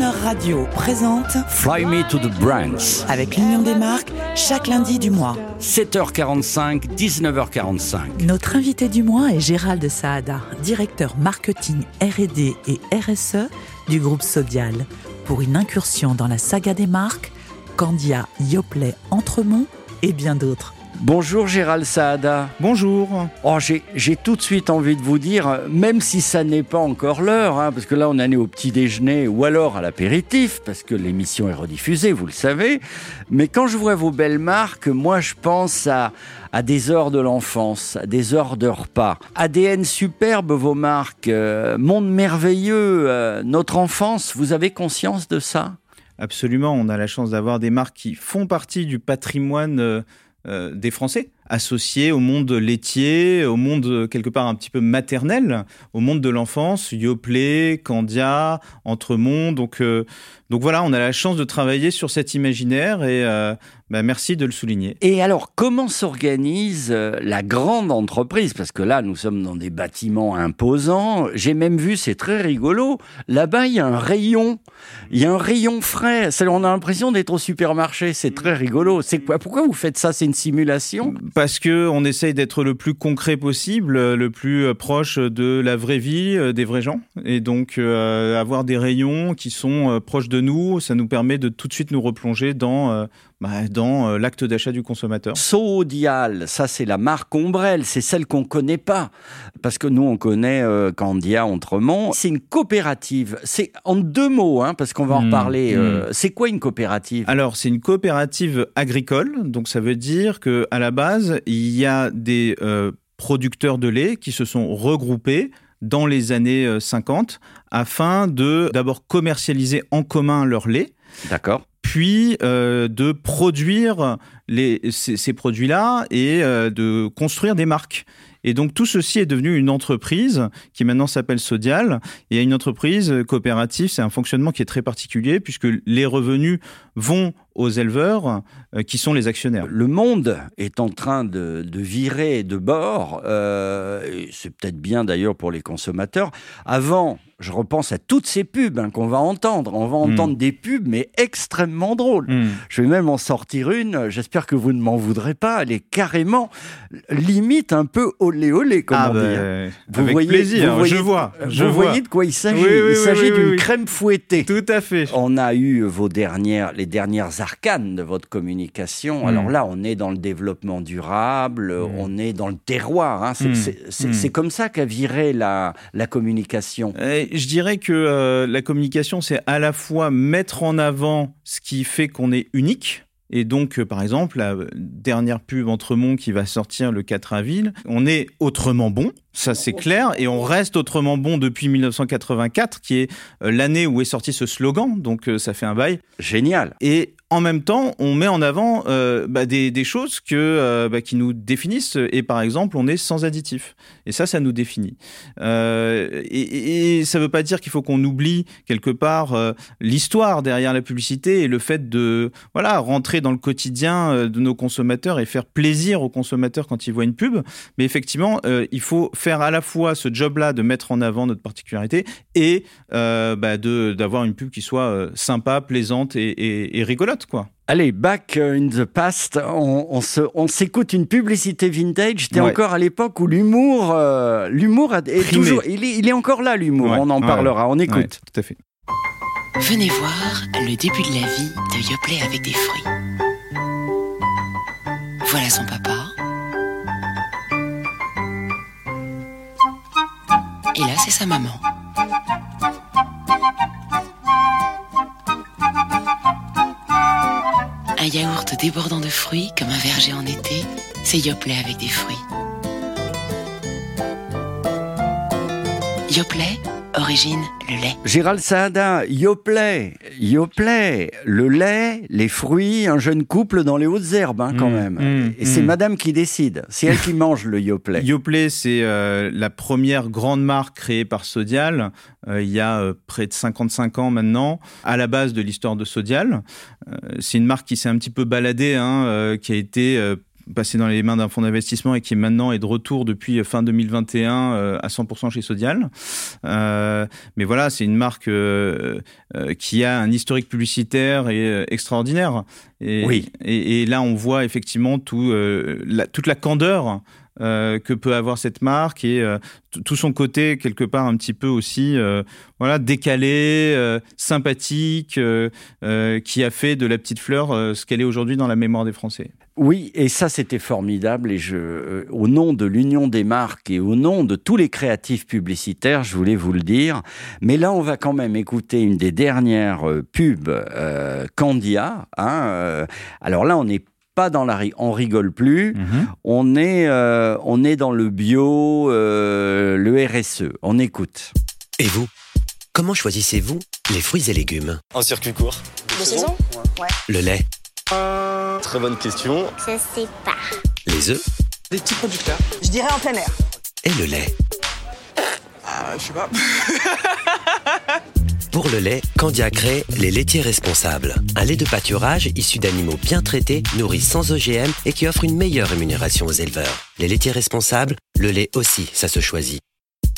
Radio présente Fly Me to the Brands. avec l'Union des marques chaque lundi du mois. 7h45, 19h45. Notre invité du mois est Gérald Saada, directeur marketing R&D et RSE du groupe Sodial, pour une incursion dans la saga des marques Candia, Yoplait, Entremont et bien d'autres. Bonjour Gérald Saada. Bonjour. Oh, j'ai tout de suite envie de vous dire, même si ça n'est pas encore l'heure, hein, parce que là on en est au petit déjeuner ou alors à l'apéritif, parce que l'émission est rediffusée, vous le savez. Mais quand je vois vos belles marques, moi je pense à, à des heures de l'enfance, à des heures de repas. ADN superbe vos marques, euh, monde merveilleux, euh, notre enfance, vous avez conscience de ça? Absolument, on a la chance d'avoir des marques qui font partie du patrimoine euh, euh, des Français, associés au monde laitier, au monde quelque part un petit peu maternel, au monde de l'enfance, Yoplait, Candia, Entremont. Donc, euh, donc voilà, on a la chance de travailler sur cet imaginaire et euh, bah, merci de le souligner. Et alors, comment s'organise euh, la grande entreprise? Parce que là, nous sommes dans des bâtiments imposants. J'ai même vu, c'est très rigolo, là-bas, il y a un rayon. Il y a un rayon frais. On a l'impression d'être au supermarché. C'est très rigolo. C'est quoi Pourquoi vous faites ça? C'est une simulation? Parce que on essaye d'être le plus concret possible, euh, le plus euh, proche de la vraie vie, des vrais gens. Et donc, euh, avoir des rayons qui sont proches de nous, ça nous permet de tout de suite nous replonger dans, euh, bah, dans euh, l'acte d'achat du consommateur. Sodial, ça c'est la marque Ombrelle, c'est celle qu'on connaît pas. Parce que nous on connaît euh, Candia, Entremont. C'est une coopérative. C'est en deux mots, hein, parce qu'on va en Hmm, reparler. hmm. euh, c'est quoi une coopérative? Alors, c'est une coopérative agricole, donc ça veut dire que à la base, il y a des euh, producteurs de lait qui se sont regroupés dans les années euh, 50 afin de d'abord commercialiser en commun leur lait, D'accord. Puis euh, de produire ces produits-là et euh, de construire des marques. Et donc tout ceci est devenu une entreprise qui maintenant s'appelle Sodial. Et une entreprise coopérative, c'est un fonctionnement qui est très particulier puisque les revenus vont aux éleveurs euh, qui sont les actionnaires. Le monde est en train de, de virer de bord. euh, c'est peut-être bien d'ailleurs pour les consommateurs. Avant, je repense à toutes ces pubs hein, qu'on va entendre. On va entendre des pubs, mais extrêmement drôles. Hmm. Je vais même en sortir une. J'espère que vous ne m'en voudrez pas. Elle est carrément limite un peu olé olé, comme Ah on bah, dit. hein. Vous avec voyez- plaisir, vous voyez- je vois. Vous Je vois. voyez de quoi il s'agit Oui, oui, Il s'agit oui, d'une crème fouettée. Tout à fait. On a eu vos dernières, les dernières arcanes de votre communication. Mm. Alors là, on est dans le développement durable, on est dans le terroir. hein. C'est Mm. c'est- Mm. comme ça qu'a viré la, la communication. Euh, Je dirais que euh, la communication, c'est à la fois mettre en avant ce qui fait qu'on est unique. Et donc, euh, par exemple, la dernière pub Entremont qui va sortir le 4 avril, on est autrement bon, ça c'est clair, et on reste autrement bon depuis 1984, qui est euh, l'année où est sorti ce slogan, donc euh, ça fait un bail. Génial. Et en même temps, on met en avant euh, bah, des, des choses que, euh, bah, qui nous définissent. Et par exemple, on est sans additifs. Et ça, ça nous définit. Euh, et, ça ne veut pas dire qu'il faut qu'on oublie quelque part l'histoire derrière la publicité et le fait de voilà rentrer dans le quotidien de nos consommateurs et faire plaisir aux consommateurs quand ils voient une pub. Mais effectivement, il faut faire à la fois ce job-là de mettre en avant notre particularité et euh, bah, de d'avoir une pub qui soit euh, sympa, plaisante et, et- et rigolote, quoi. Allez, back in the past, on, on se- on s'écoute une publicité vintage. C'était Ouais. encore à l'époque où l'humour, euh, l'humour a- est Primé. toujours, il est, il est encore là l'humour. Ouais, on en ouais, parlera. On écoute. Ouais, tout à fait. Venez voir le début de la vie de Yoplait avec des fruits. Voilà son papa. Maman. Un yaourt débordant de fruits comme un verger en été, c'est Yoplait avec des fruits. Yoplait, origine le lait. Gérald Saada, Yoplait, Yoplait, le lait, les fruits, un jeune couple dans les hautes herbes hein, quand Mm, même. mm, Et c'est mm. madame qui décide. C'est elle qui mange le Yoplait. Yoplait, c'est euh, la première grande marque créée par Sodial euh, il y a euh, près de 55 ans maintenant, à la base de l'histoire de Sodial. Euh, c'est une marque qui s'est un petit peu baladée, hein, euh, qui a été euh, passé dans les mains d'un fonds d'investissement et qui maintenant est de retour depuis fin 2021 à 100% chez Sodial. mais voilà, c'est une marque qui a un historique publicitaire et extraordinaire. Et, oui. Et, là, on voit effectivement tout, la, toute la candeur euh, que peut avoir cette marque et euh, tout son côté quelque part un petit peu aussi euh, voilà décalé, sympathique, qui a fait de la petite fleur ce qu'elle est aujourd'hui dans la mémoire des Français. Oui, et ça c'était formidable. Et je, au nom de l'Union des marques et au nom de tous les créatifs publicitaires, je voulais vous le dire. Mais là, on va quand même écouter une des dernières pubs Candia. Hein, alors là, on n'est pas dans la on rigole plus. Mhm. On est euh, on est dans le bio, euh, le RSE. On écoute. Et vous? Comment choisissez-vous les fruits et légumes? En circuit court. De saison? Ouais. Le lait? Très bonne question. Je sais pas. Les œufs? Des petits producteurs. Je dirais en plein air. Et le lait? Ah, je sais pas. Pour le lait, Candia crée les laitiers responsables. Un lait de pâturage issu d'animaux bien traités, nourris sans OGM et qui offre une meilleure rémunération aux éleveurs. Les laitiers responsables, le lait aussi, ça se choisit.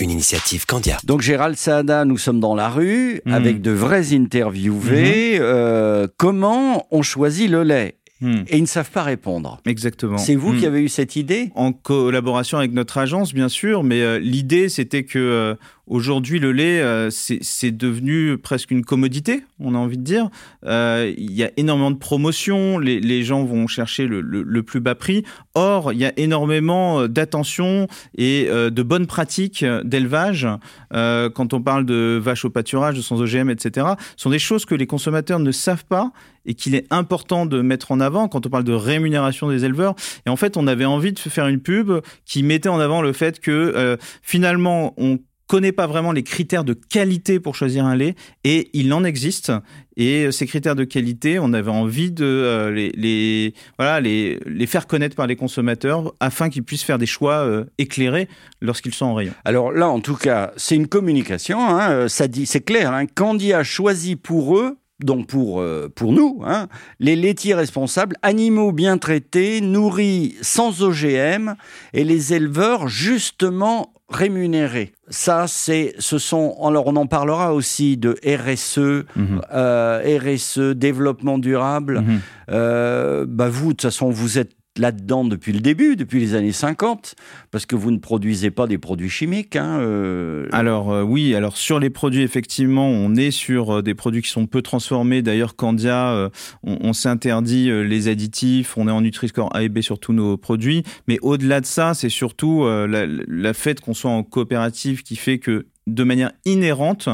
Une initiative Candia. Donc Gérald Saada, nous sommes dans la rue mmh. avec de vrais interviewés. Mmh. Euh, comment on choisit le lait? Hmm. Et ils ne savent pas répondre. Exactement. C'est vous qui hmm. avez eu cette idée? En collaboration avec notre agence, bien sûr, mais euh, l'idée, c'était que euh, aujourd'hui, le lait, euh, c'est devenu presque une commodité, on a envie de dire. Il y a énormément de promotions, les, gens vont chercher le, plus bas prix. Or, il y a énormément d'attention et de bonnes pratiques d'élevage. quand on parle de vaches au pâturage, de sans OGM, etc., ce sont des choses que les consommateurs ne savent pas et qu'il est important de mettre en avant quand on parle de rémunération des éleveurs. Et en fait, on avait envie de faire une pub qui mettait en avant le fait que euh, finalement, on connaît pas vraiment les critères de qualité pour choisir un lait et il en existe et ces critères de qualité on avait envie de euh, les, voilà les, les faire connaître par les consommateurs afin qu'ils puissent faire des choix euh, éclairés lorsqu'ils sont en rayon. Alors là en tout cas c'est une communication hein, ça dit c'est clair hein, Candy a choisi pour eux donc pour, euh, pour nous, hein, les laitiers responsables, animaux bien traités, nourris sans OGM, et les éleveurs justement rémunérés. Ça, c'est, ce sont, alors on en parlera aussi de RSE, mhm. euh, RSE, développement durable. Mhm. Euh, bah vous, de toute façon, vous êtes là-dedans depuis le début, depuis les années 50, parce que vous ne produisez pas des produits chimiques. Hein, euh. Alors euh, oui, alors sur les produits, effectivement, on est sur euh, des produits qui sont peu transformés. D'ailleurs, Candia, on, s'interdit les additifs, on est en Nutri-Score A et B sur tous nos produits. Mais au-delà de ça, c'est surtout la, la fait qu'on soit en coopérative qui fait que de manière inhérente,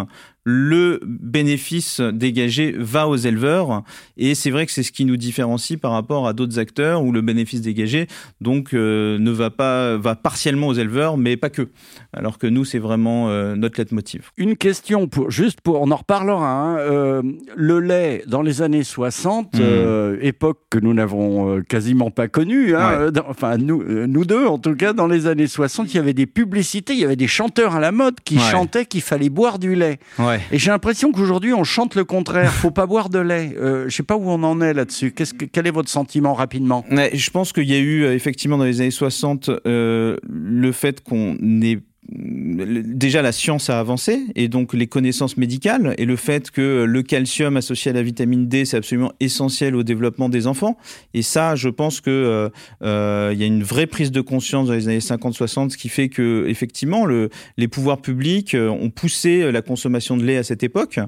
le bénéfice dégagé va aux éleveurs. Et c'est vrai que c'est ce qui nous différencie par rapport à d'autres acteurs où le bénéfice dégagé donc euh, ne va pas va partiellement aux éleveurs, mais pas que. Alors que nous, c'est vraiment euh, notre leitmotiv. Une question pour juste pour on en reparlera. Hein, euh, le lait dans les années 60, mmh. époque que nous n'avons quasiment pas connue. Hein, enfin nous nous deux en tout cas dans les années 60, il y avait des publicités, il y avait des chanteurs à la mode qui chantaient qu'il fallait boire du lait. Et j'ai l'impression qu'aujourd'hui, on chante le contraire. Faut pas boire de lait. Euh, je sais pas où on en est là-dessus. Qu'est-ce que, quel est votre sentiment rapidement? Je pense qu'il y a eu euh, effectivement dans les années 60 euh, le fait qu'on ait déjà la science a avancé et donc les connaissances médicales et le fait que le calcium associé à la vitamine D c'est absolument essentiel au développement des enfants. Et ça je pense que euh, euh, il y a une vraie prise de conscience dans les années 50-60 ce qui fait que effectivement le, les pouvoirs publics euh, ont poussé la consommation de lait à cette époque.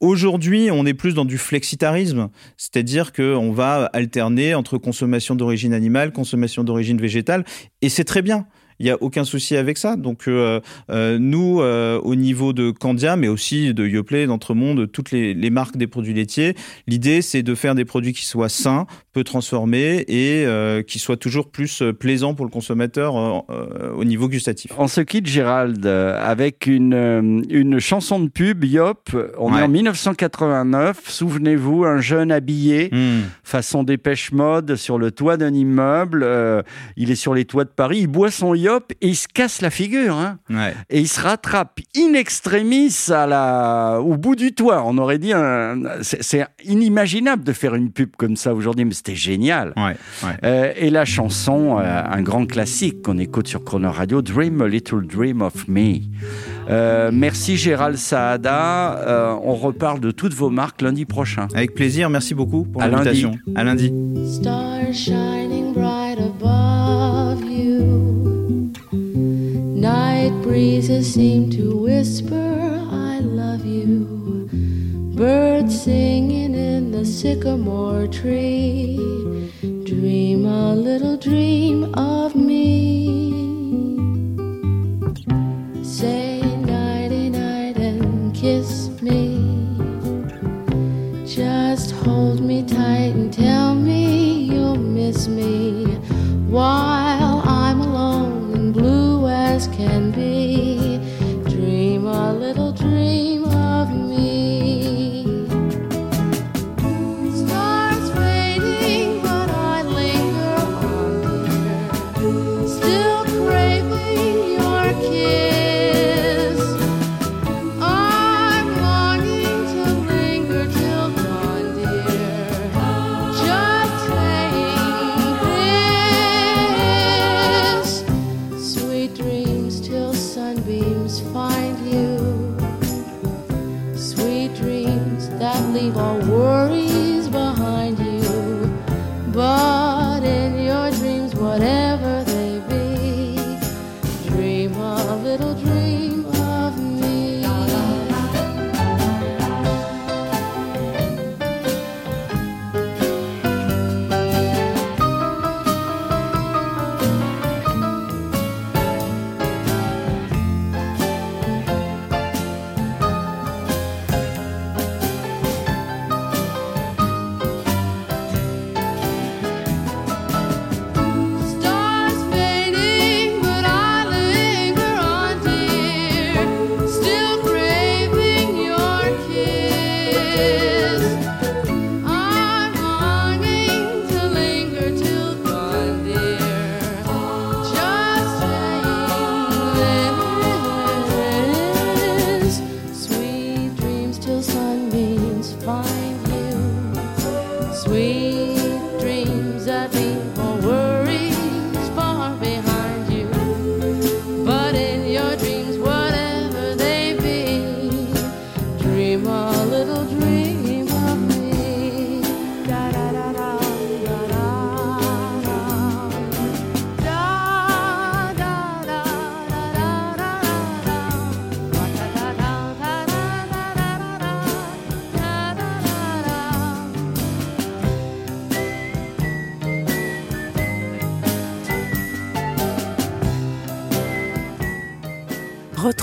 Aujourd'hui on est plus dans du flexitarisme c'est-à-dire que on va alterner entre consommation d'origine animale consommation d'origine végétale et c'est très bien il n'y a aucun souci avec ça. Donc euh, euh, nous, euh, au niveau de Candia, mais aussi de Yoplait, d'Entremonde, toutes les, les, marques des produits laitiers, l'idée c'est de faire des produits qui soient sains, peu transformés et qui soient toujours plus plaisants pour le consommateur au niveau gustatif. On se quitte, Gérald, avec une, une chanson de pub, Yop. On est en 1989. Souvenez-vous, un jeune habillé, hmm. façon dépêche mode, sur le toit d'un immeuble. il est sur les toits de Paris. Il boit son Yop Et il se casse la figure. Hein. Ouais. Et il se rattrape in extremis à la... au bout du toit. On aurait dit un... c'est inimaginable de faire une pub comme ça aujourd'hui, mais c'était génial. Ouais, ouais. Euh, et la chanson, euh, un grand classique qu'on écoute sur Chrono Radio, Dream a Little Dream of Me. Euh, merci Gérald Saada. Euh, on reparle de toutes vos marques lundi prochain. Avec plaisir, merci beaucoup pour À lundi. l'invitation. À lundi. Breezes seem to whisper, I love you. Birds singing in the sycamore tree. Dream a little dream of me.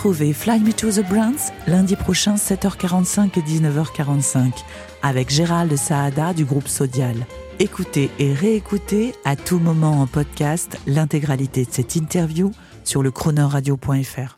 Retrouvez Fly Me to the Brands lundi prochain 7h45 et 19h45 avec Gérald Saada du groupe Sodial. Écoutez et réécoutez à tout moment en podcast l'intégralité de cette interview sur le chronoradio.fr.